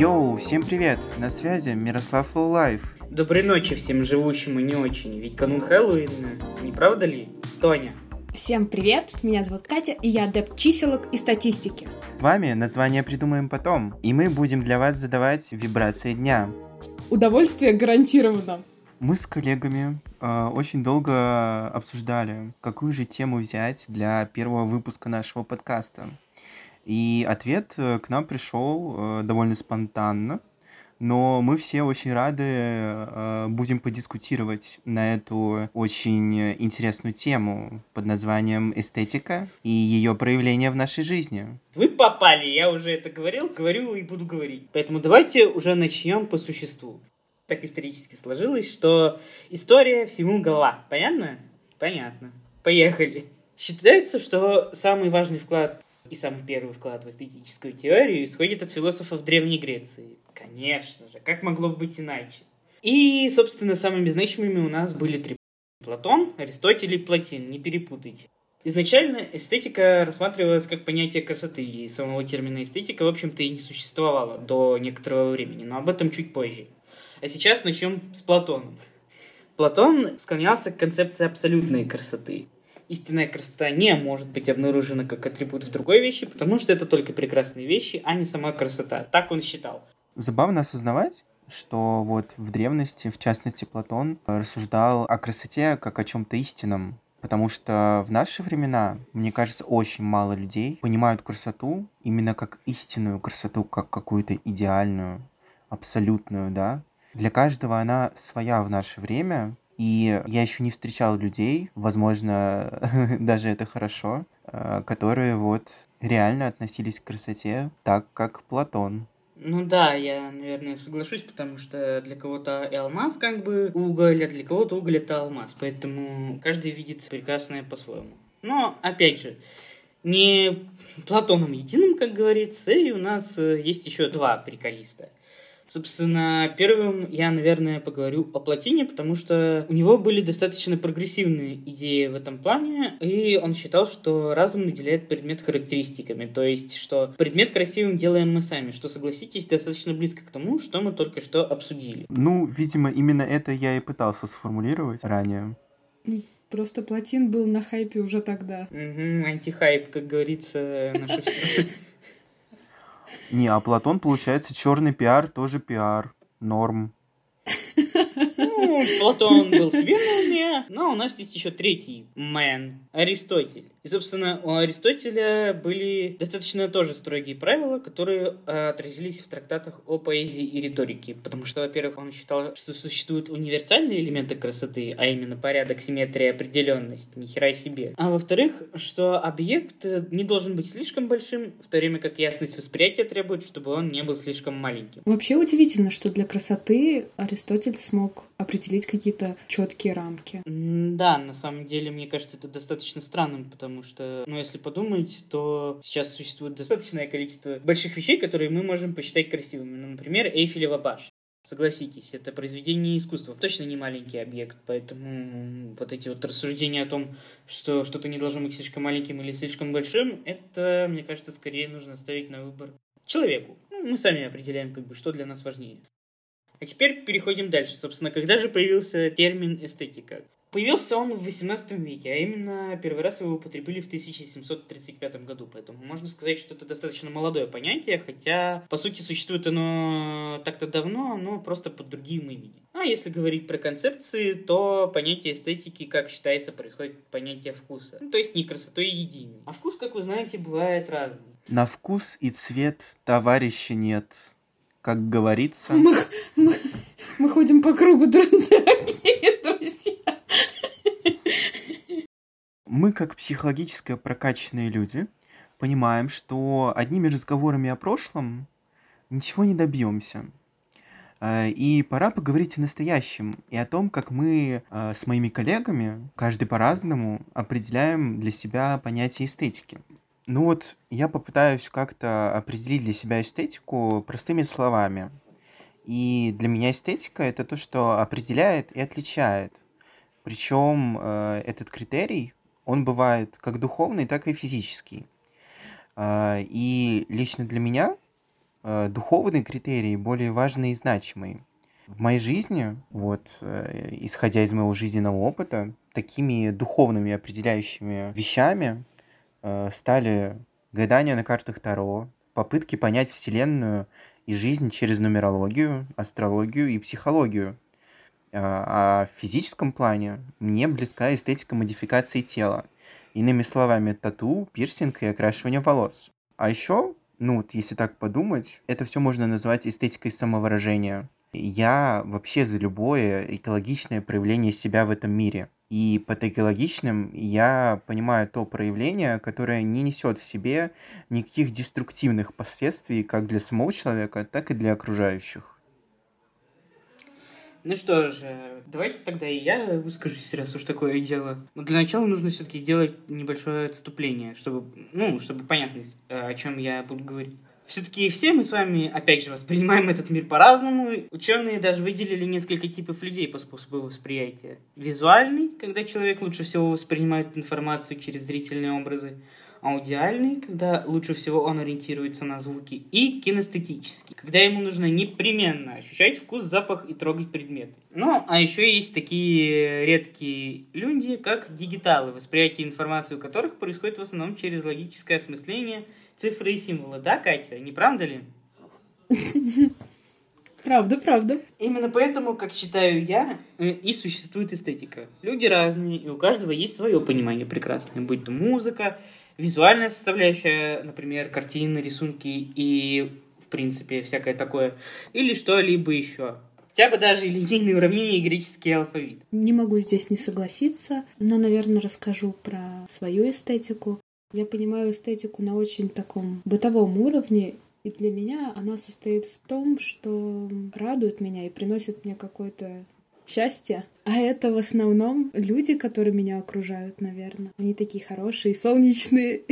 Йоу, всем привет! На связи Мирослав Лоулайф. Доброй ночи всем живущим и не очень, ведь канун Хэллоуина, не правда ли, Тоня? Всем привет, меня зовут Катя, и я адепт чиселок и статистики. С вами название придумаем потом, и мы будем для вас задавать вибрации дня. Удовольствие гарантировано. Мы с коллегами э, очень долго обсуждали, какую же тему взять для первого выпуска нашего подкаста. И ответ э, к нам пришел э, довольно спонтанно, но мы все очень рады э, будем подискутировать на эту очень интересную тему под названием эстетика и ее проявление в нашей жизни. Вы попали, я уже это говорил, говорю и буду говорить. Поэтому давайте уже начнем по существу. Так исторически сложилось, что история всему голова. Понятно? Понятно. Поехали. Считается, что самый важный вклад и самый первый вклад в эстетическую теорию исходит от философов Древней Греции. Конечно же, как могло быть иначе? И, собственно, самыми значимыми у нас были три. Платон, Аристотель и Платин, не перепутайте. Изначально эстетика рассматривалась как понятие красоты, и самого термина эстетика, в общем-то, и не существовало до некоторого времени, но об этом чуть позже. А сейчас начнем с Платоном. Платон склонялся к концепции абсолютной красоты истинная красота не может быть обнаружена как атрибут в другой вещи, потому что это только прекрасные вещи, а не сама красота. Так он считал. Забавно осознавать, что вот в древности, в частности Платон, рассуждал о красоте как о чем-то истинном. Потому что в наши времена, мне кажется, очень мало людей понимают красоту именно как истинную красоту, как какую-то идеальную, абсолютную, да. Для каждого она своя в наше время, и я еще не встречал людей, возможно, даже это хорошо, э, которые вот реально относились к красоте так, как Платон. Ну да, я, наверное, соглашусь, потому что для кого-то и алмаз как бы уголь, а для кого-то уголь это алмаз. Поэтому каждый видит прекрасное по-своему. Но, опять же, не Платоном единым, как говорится, и у нас э, есть еще два приколиста – Собственно, первым я, наверное, поговорю о Платине, потому что у него были достаточно прогрессивные идеи в этом плане, и он считал, что разум наделяет предмет характеристиками, то есть, что предмет красивым делаем мы сами, что, согласитесь, достаточно близко к тому, что мы только что обсудили. Ну, видимо, именно это я и пытался сформулировать ранее. Просто Платин был на хайпе уже тогда. Угу, антихайп, как говорится, наше все. Не, а Платон, получается, черный пиар тоже пиар. Норм. Ну, Платон был себе на уме, но у нас есть еще третий мэн, Аристотель. И, собственно, у Аристотеля были достаточно тоже строгие правила, которые э, отразились в трактатах о поэзии и риторике. Потому что, во-первых, он считал, что существуют универсальные элементы красоты, а именно порядок, симметрия, определенность, ни хера себе. А во-вторых, что объект не должен быть слишком большим, в то время как ясность восприятия требует, чтобы он не был слишком маленьким. Вообще удивительно, что для красоты Аристотель смог определить какие-то четкие рамки. Да, на самом деле, мне кажется, это достаточно странным, потому что, ну, если подумать, то сейчас существует достаточное количество больших вещей, которые мы можем посчитать красивыми. Ну, например, Эйфелева башня. Согласитесь, это произведение искусства, точно не маленький объект, поэтому вот эти вот рассуждения о том, что что-то не должно быть слишком маленьким или слишком большим, это, мне кажется, скорее нужно ставить на выбор человеку. Ну, мы сами определяем, как бы, что для нас важнее. А теперь переходим дальше. Собственно, когда же появился термин эстетика? Появился он в 18 веке, а именно первый раз его употребили в 1735 году, поэтому можно сказать, что это достаточно молодое понятие, хотя, по сути, существует оно так-то давно, но просто под другим именем. А если говорить про концепции, то понятие эстетики, как считается, происходит понятие вкуса. Ну, то есть не красотой единой. А вкус, как вы знаете, бывает разный. На вкус и цвет товарища нет как говорится. Мы, мы, мы ходим по кругу, дорогие друзья. Мы, как психологически прокачанные люди, понимаем, что одними разговорами о прошлом ничего не добьемся. Э, и пора поговорить о настоящем и о том, как мы э, с моими коллегами, каждый по-разному, определяем для себя понятие эстетики. Ну вот я попытаюсь как-то определить для себя эстетику простыми словами. И для меня эстетика это то, что определяет и отличает. Причем э, этот критерий, он бывает как духовный, так и физический. Э, и лично для меня э, духовный критерий более важный и значимый. В моей жизни, вот, э, исходя из моего жизненного опыта, такими духовными определяющими вещами стали гадания на картах Таро, попытки понять Вселенную и жизнь через нумерологию, астрологию и психологию. А, а в физическом плане мне близка эстетика модификации тела. Иными словами, тату, пирсинг и окрашивание волос. А еще, ну, вот если так подумать, это все можно назвать эстетикой самовыражения. Я вообще за любое экологичное проявление себя в этом мире. И под экологичным я понимаю то проявление, которое не несет в себе никаких деструктивных последствий как для самого человека, так и для окружающих. Ну что же, давайте тогда и я выскажусь, раз уж такое дело. Но для начала нужно все-таки сделать небольшое отступление, чтобы, ну, чтобы понятно, о чем я буду говорить. Все-таки все мы с вами, опять же, воспринимаем этот мир по-разному. Ученые даже выделили несколько типов людей по способу восприятия. Визуальный, когда человек лучше всего воспринимает информацию через зрительные образы. Аудиальный, когда лучше всего он ориентируется на звуки. И кинестетический, когда ему нужно непременно ощущать вкус, запах и трогать предметы. Ну, а еще есть такие редкие люди, как дигиталы, восприятие информации у которых происходит в основном через логическое осмысление – цифры и символы, да, Катя? Не правда ли? Правда, правда. Именно поэтому, как считаю я, э, и существует эстетика. Люди разные, и у каждого есть свое понимание прекрасное, будь то музыка, визуальная составляющая, например, картины, рисунки и, в принципе, всякое такое, или что-либо еще. Хотя бы даже линейные уравнения и греческий алфавит. Не могу здесь не согласиться, но, наверное, расскажу про свою эстетику. Я понимаю эстетику на очень таком бытовом уровне, и для меня она состоит в том, что радует меня и приносит мне какое-то счастье. А это в основном люди, которые меня окружают, наверное. Они такие хорошие, солнечные.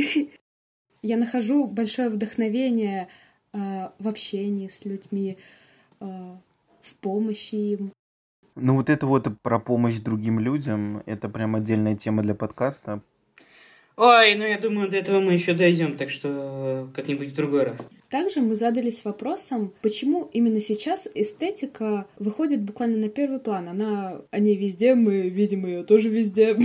Я нахожу большое вдохновение э, в общении с людьми, э, в помощи им. Ну вот это вот про помощь другим людям, это прям отдельная тема для подкаста, Ой, ну я думаю, до этого мы еще дойдем, так что как-нибудь в другой раз. Также мы задались вопросом, почему именно сейчас эстетика выходит буквально на первый план. Она, они везде, мы видим ее тоже везде.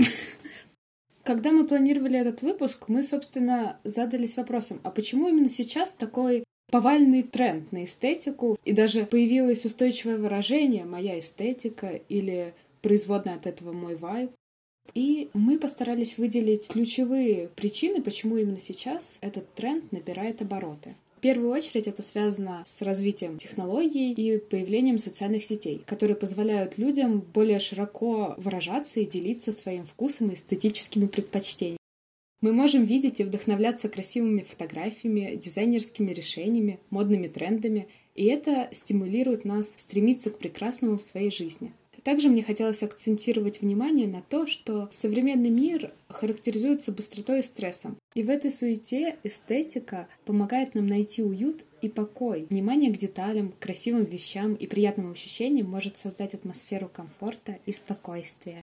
Когда мы планировали этот выпуск, мы, собственно, задались вопросом, а почему именно сейчас такой повальный тренд на эстетику, и даже появилось устойчивое выражение «моя эстетика» или производная от этого мой вайб. И мы постарались выделить ключевые причины, почему именно сейчас этот тренд набирает обороты. В первую очередь это связано с развитием технологий и появлением социальных сетей, которые позволяют людям более широко выражаться и делиться своим вкусом и эстетическими предпочтениями. Мы можем видеть и вдохновляться красивыми фотографиями, дизайнерскими решениями, модными трендами, и это стимулирует нас стремиться к прекрасному в своей жизни – также мне хотелось акцентировать внимание на то, что современный мир характеризуется быстротой и стрессом. И в этой суете эстетика помогает нам найти уют и покой. Внимание к деталям, красивым вещам и приятным ощущениям может создать атмосферу комфорта и спокойствия.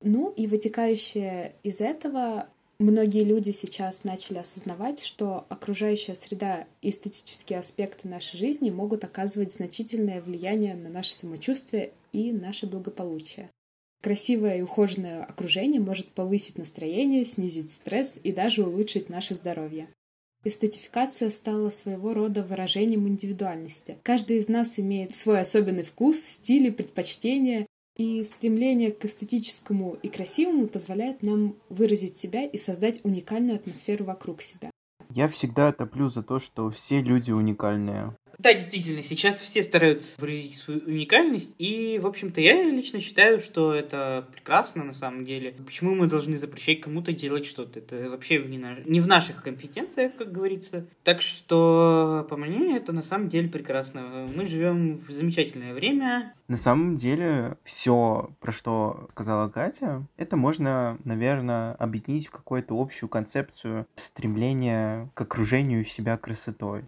Ну и вытекающее из этого многие люди сейчас начали осознавать, что окружающая среда и эстетические аспекты нашей жизни могут оказывать значительное влияние на наше самочувствие и наше благополучие. Красивое и ухоженное окружение может повысить настроение, снизить стресс и даже улучшить наше здоровье. Эстетификация стала своего рода выражением индивидуальности. Каждый из нас имеет свой особенный вкус, стиль и предпочтения, и стремление к эстетическому и красивому позволяет нам выразить себя и создать уникальную атмосферу вокруг себя. Я всегда топлю за то, что все люди уникальные. Да, действительно, сейчас все стараются выразить свою уникальность, и, в общем-то, я лично считаю, что это прекрасно на самом деле. Почему мы должны запрещать кому-то делать что-то? Это вообще не, на... не в наших компетенциях, как говорится. Так что, по мне, это на самом деле прекрасно. Мы живем в замечательное время. На самом деле, все, про что сказала Катя, это можно, наверное, объединить в какую-то общую концепцию стремления к окружению себя красотой.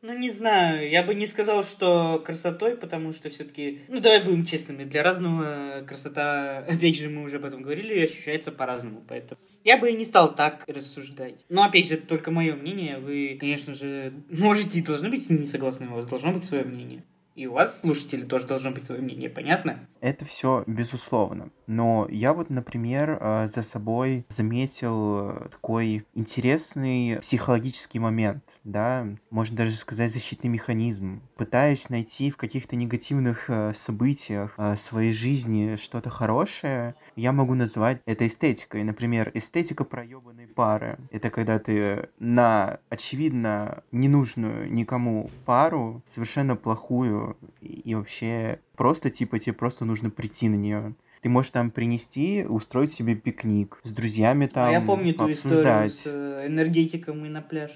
Ну, не знаю, я бы не сказал, что красотой, потому что все-таки, ну, давай будем честными, для разного красота, опять же, мы уже об этом говорили, ощущается по-разному, поэтому я бы не стал так рассуждать. Но, опять же, это только мое мнение, вы, конечно же, можете и должны быть с ним не согласны, у вас должно быть свое мнение. И у вас, слушатели, тоже должно быть свое мнение, понятно? Это все безусловно. Но я вот, например, э, за собой заметил э, такой интересный психологический момент, да, можно даже сказать защитный механизм. Пытаясь найти в каких-то негативных э, событиях своей жизни что-то хорошее, я могу назвать это эстетикой. Например, эстетика проебанной пары. Это когда ты на, очевидно, ненужную никому пару, совершенно плохую, и вообще просто, типа, тебе просто нужно прийти на нее. Ты можешь там принести, устроить себе пикник с друзьями там, а я помню ту историю с э, энергетиком и на пляж.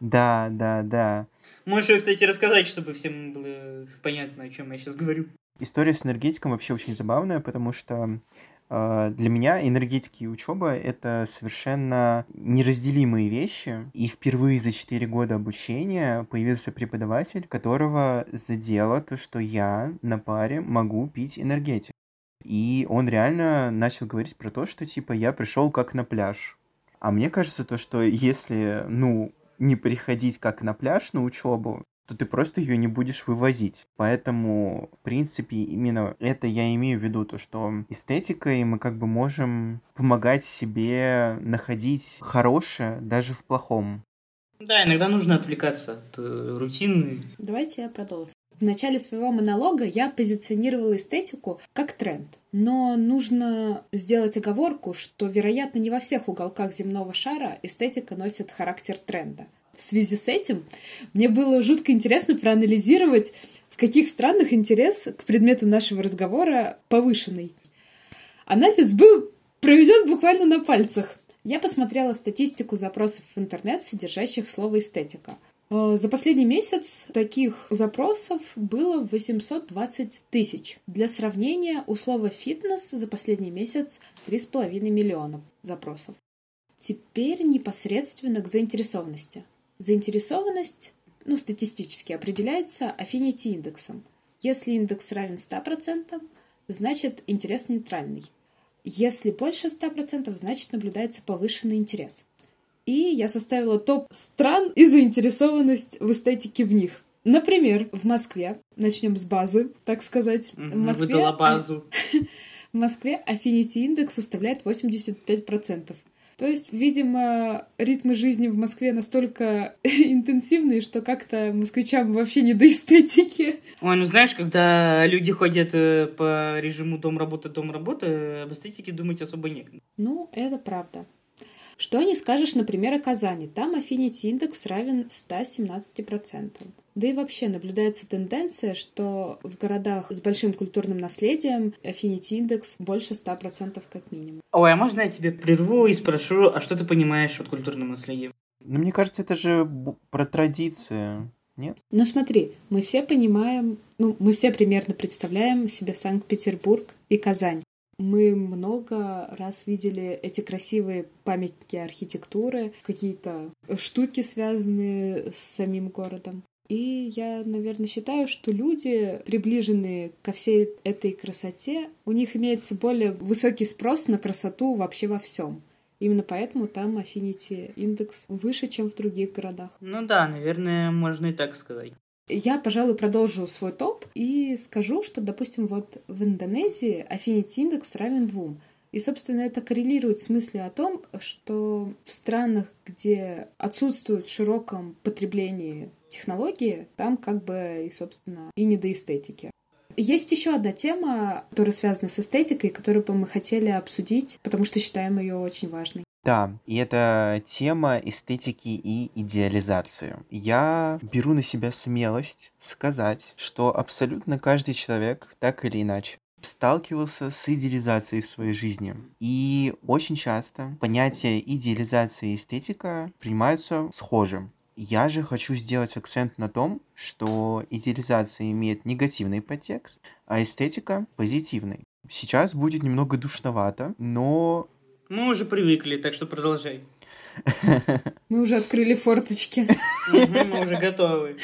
Да, да, да. Можешь ее, кстати, рассказать, чтобы всем было понятно, о чем я сейчас говорю. История с энергетиком вообще очень забавная, потому что для меня энергетика и учеба — это совершенно неразделимые вещи. И впервые за 4 года обучения появился преподаватель, которого задело то, что я на паре могу пить энергетик. И он реально начал говорить про то, что типа я пришел как на пляж. А мне кажется то, что если, ну, не приходить как на пляж на учебу, то ты просто ее не будешь вывозить. Поэтому, в принципе, именно это я имею в виду, то, что эстетикой мы как бы можем помогать себе находить хорошее даже в плохом. Да, иногда нужно отвлекаться от э, рутины. Давайте я продолжу. В начале своего монолога я позиционировала эстетику как тренд. Но нужно сделать оговорку, что, вероятно, не во всех уголках земного шара эстетика носит характер тренда. В связи с этим мне было жутко интересно проанализировать, в каких странах интерес к предмету нашего разговора повышенный. Анализ был проведен буквально на пальцах. Я посмотрела статистику запросов в интернет, содержащих слово «эстетика». Э, за последний месяц таких запросов было 820 тысяч. Для сравнения, у слова «фитнес» за последний месяц 3,5 миллиона запросов. Теперь непосредственно к заинтересованности. Заинтересованность, ну, статистически определяется affinity индексом. Если индекс равен 100%, значит интерес нейтральный. Если больше 100%, значит наблюдается повышенный интерес. И я составила топ стран и заинтересованность в эстетике в них. Например, в Москве, начнем с базы, так сказать. в Москве, выдала базу. в Москве affinity индекс составляет 85%. То есть, видимо, ритмы жизни в Москве настолько интенсивные, что как-то москвичам вообще не до эстетики. Ой, ну знаешь, когда люди ходят э, по режиму дом-работа, дом-работа, об эстетике думать особо некогда. Ну, это правда. Что не скажешь, например, о Казани. Там affinity индекс равен 117%. Да и вообще наблюдается тенденция, что в городах с большим культурным наследием affinity индекс больше 100% как минимум. Ой, а можно я тебе прерву и спрошу, а что ты понимаешь под культурным наследием? Ну, мне кажется, это же про традицию. Нет? Ну смотри, мы все понимаем, ну, мы все примерно представляем себе Санкт-Петербург и Казань. Мы много раз видели эти красивые памятники архитектуры, какие-то штуки, связанные с самим городом. И я, наверное, считаю, что люди, приближенные ко всей этой красоте, у них имеется более высокий спрос на красоту вообще во всем. Именно поэтому там Affinity индекс выше, чем в других городах. Ну да, наверное, можно и так сказать. Я, пожалуй, продолжу свой топ и скажу, что, допустим, вот в Индонезии Affinity индекс равен двум. И, собственно, это коррелирует с мыслью о том, что в странах, где отсутствует в широком потреблении технологии, там как бы и, собственно, и не до эстетики. Есть еще одна тема, которая связана с эстетикой, которую бы мы хотели обсудить, потому что считаем ее очень важной. Да, и это тема эстетики и идеализации. Я беру на себя смелость сказать, что абсолютно каждый человек, так или иначе, сталкивался с идеализацией в своей жизни. И очень часто понятия идеализации и эстетика принимаются схожи. Я же хочу сделать акцент на том, что идеализация имеет негативный подтекст, а эстетика позитивный. Сейчас будет немного душновато, но мы уже привыкли, так что продолжай. Мы уже открыли форточки. Мы уже готовы.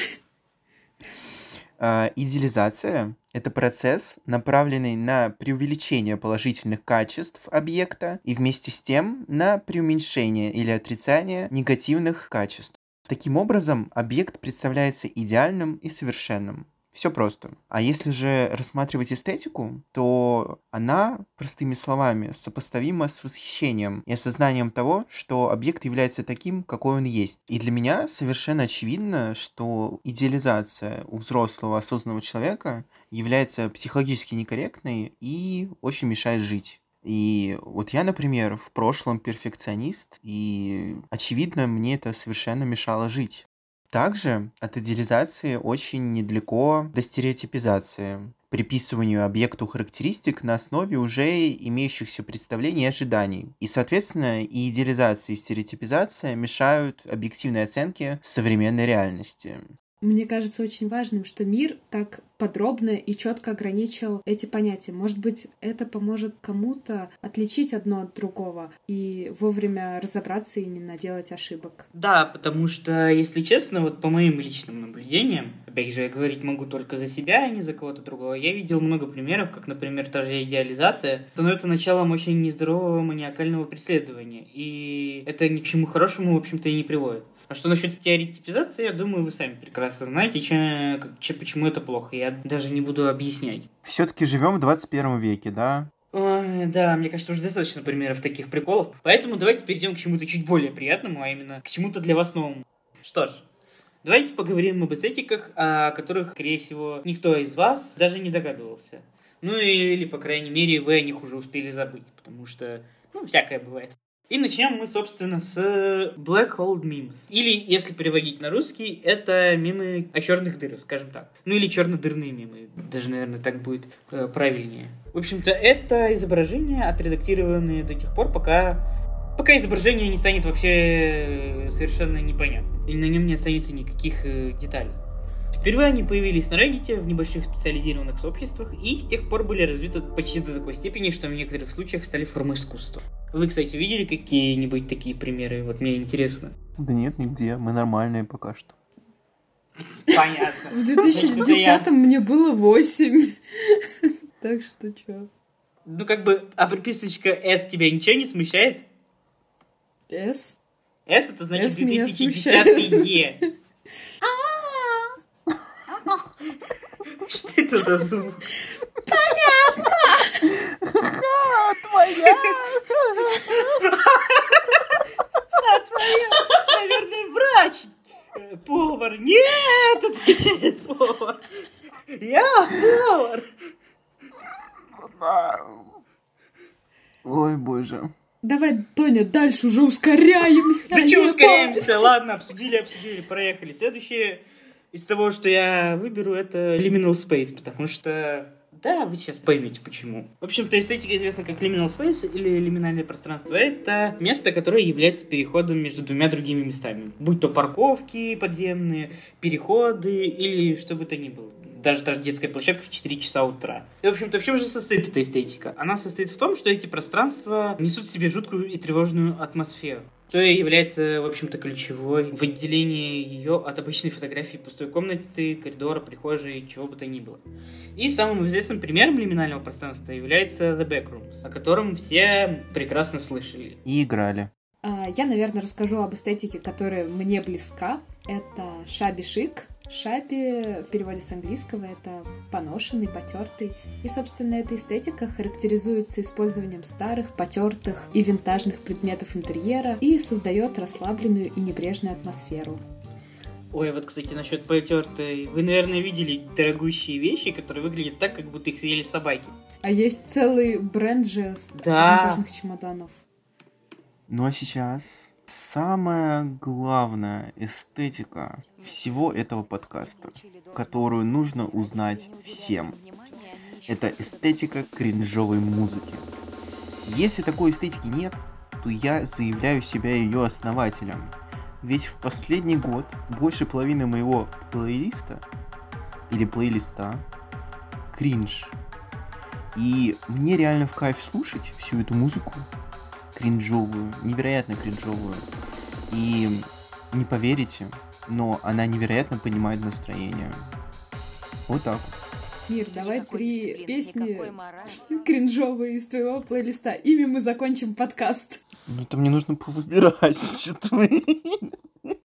А, идеализация — это процесс, направленный на преувеличение положительных качеств объекта и вместе с тем на преуменьшение или отрицание негативных качеств. Таким образом, объект представляется идеальным и совершенным. Все просто. А если же рассматривать эстетику, то она, простыми словами, сопоставима с восхищением и осознанием того, что объект является таким, какой он есть. И для меня совершенно очевидно, что идеализация у взрослого осознанного человека является психологически некорректной и очень мешает жить. И вот я, например, в прошлом перфекционист, и очевидно, мне это совершенно мешало жить. Также от идеализации очень недалеко до стереотипизации, приписыванию объекту характеристик на основе уже имеющихся представлений и ожиданий. И, соответственно, и идеализация, и стереотипизация мешают объективной оценке современной реальности. Мне кажется очень важным, что мир так подробно и четко ограничил эти понятия. Может быть, это поможет кому-то отличить одно от другого и вовремя разобраться и не наделать ошибок. Да, потому что, если честно, вот по моим личным наблюдениям, опять же, я говорить могу только за себя, а не за кого-то другого, я видел много примеров, как, например, та же идеализация становится началом очень нездорового маниакального преследования. И это ни к чему хорошему, в общем-то, и не приводит. А что насчет стереотипизации, я думаю, вы сами прекрасно знаете, чем, чем, почему это плохо. Я даже не буду объяснять. Все-таки живем в 21 веке, да? Ой, да, мне кажется, уже достаточно примеров таких приколов. Поэтому давайте перейдем к чему-то чуть более приятному, а именно к чему-то для вас новому. Что ж, давайте поговорим об эстетиках, о которых, скорее всего, никто из вас даже не догадывался. Ну или, по крайней мере, вы о них уже успели забыть, потому что, ну, всякое бывает. И начнем мы, собственно, с Black Hole Memes. Или, если переводить на русский, это мемы о черных дырах, скажем так. Ну или чернодырные мемы. Даже, наверное, так будет э, правильнее. В общем-то, это изображения, отредактированные до тех пор, пока пока изображение не станет вообще совершенно непонятным. Или на нем не останется никаких э, деталей. Впервые они появились на Reddit в небольших специализированных сообществах и с тех пор были развиты почти до такой степени, что в некоторых случаях стали формой искусства. Вы, кстати, видели какие-нибудь такие примеры? Вот мне интересно. Да нет, нигде. Мы нормальные пока что. Понятно. В 2010 мне было 8. Так что чё? Ну, как бы, а приписочка S тебя ничего не смущает? S? S это значит S меня 2010 Е. Что это за звук? Твоя! А твоя, наверное, врач. Э, Повар. Нет, отвечает повар. Я повар. Ой, боже. Давай, Тоня, дальше уже ускоряемся. Да что Я ускоряемся? Ладно, обсудили, обсудили, проехали. Следующее из того, что я выберу, это Liminal Space, потому что да, вы сейчас поймете почему. В общем-то, эстетика известна как liminal space или лиминальное пространство. Это место, которое является переходом между двумя другими местами. Будь то парковки подземные, переходы или что бы то ни было. Даже, даже детская площадка в 4 часа утра. И, в общем-то, в чем же состоит эта эстетика? Она состоит в том, что эти пространства несут в себе жуткую и тревожную атмосферу что и является, в общем-то, ключевой в отделении ее от обычной фотографии пустой комнаты, коридора, прихожей, чего бы то ни было. И самым известным примером лиминального пространства является The Backrooms, о котором все прекрасно слышали. И играли. А, Я, наверное, расскажу об эстетике, которая мне близка. Это шаби Шаби в переводе с английского это поношенный, потертый. И, собственно, эта эстетика характеризуется использованием старых, потертых и винтажных предметов интерьера и создает расслабленную и небрежную атмосферу. Ой, вот, кстати, насчет потертой. Вы, наверное, видели дорогущие вещи, которые выглядят так, как будто их съели собаки. А есть целый бренд же с Да. винтажных чемоданов. Ну а сейчас самая главная эстетика всего этого подкаста, которую нужно узнать всем. Это эстетика кринжовой музыки. Если такой эстетики нет, то я заявляю себя ее основателем. Ведь в последний год больше половины моего плейлиста или плейлиста кринж. И мне реально в кайф слушать всю эту музыку кринжовую, невероятно кринжовую. И не поверите, но она невероятно понимает настроение. Вот так вот. Мир, давай три блин, песни кринжовые из твоего плейлиста. Ими мы закончим подкаст. Ну, это мне нужно повыбирать, что-то вы.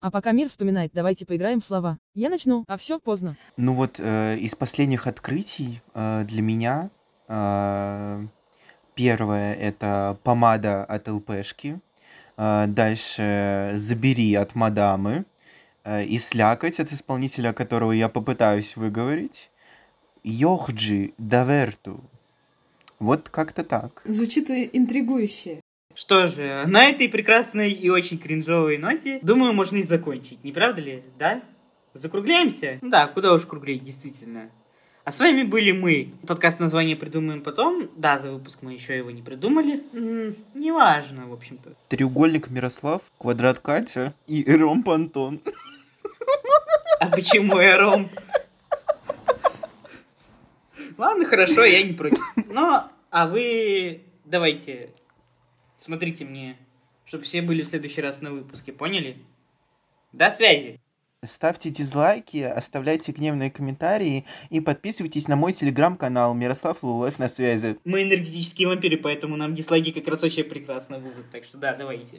А пока мир вспоминает, давайте поиграем в слова. Я начну, а все поздно. Ну вот э, из последних открытий э, для меня э, первое это помада от ЛПшки, э, дальше забери от мадамы э, и слякоть от исполнителя, которого я попытаюсь выговорить, Йохджи Даверту. Вот как-то так. Звучит интригующе. Что же, на этой прекрасной и очень кринжовой ноте, думаю, можно и закончить, не правда ли? Да? Закругляемся? Да, куда уж круглее, действительно. А с вами были мы. Подкаст название придумаем потом. Да, за выпуск мы еще его не придумали. Неважно, в общем-то. Треугольник Мирослав, квадрат Катя и ромб Антон. А почему ром? Ладно, хорошо, я не против. Но, а вы давайте, смотрите мне, чтобы все были в следующий раз на выпуске, поняли? До связи. Ставьте дизлайки, оставляйте гневные комментарии и подписывайтесь на мой телеграм-канал Мирослав Лулев на связи. Мы энергетические вампиры, поэтому нам дизлайки как раз вообще прекрасно будут. Так что да, давайте.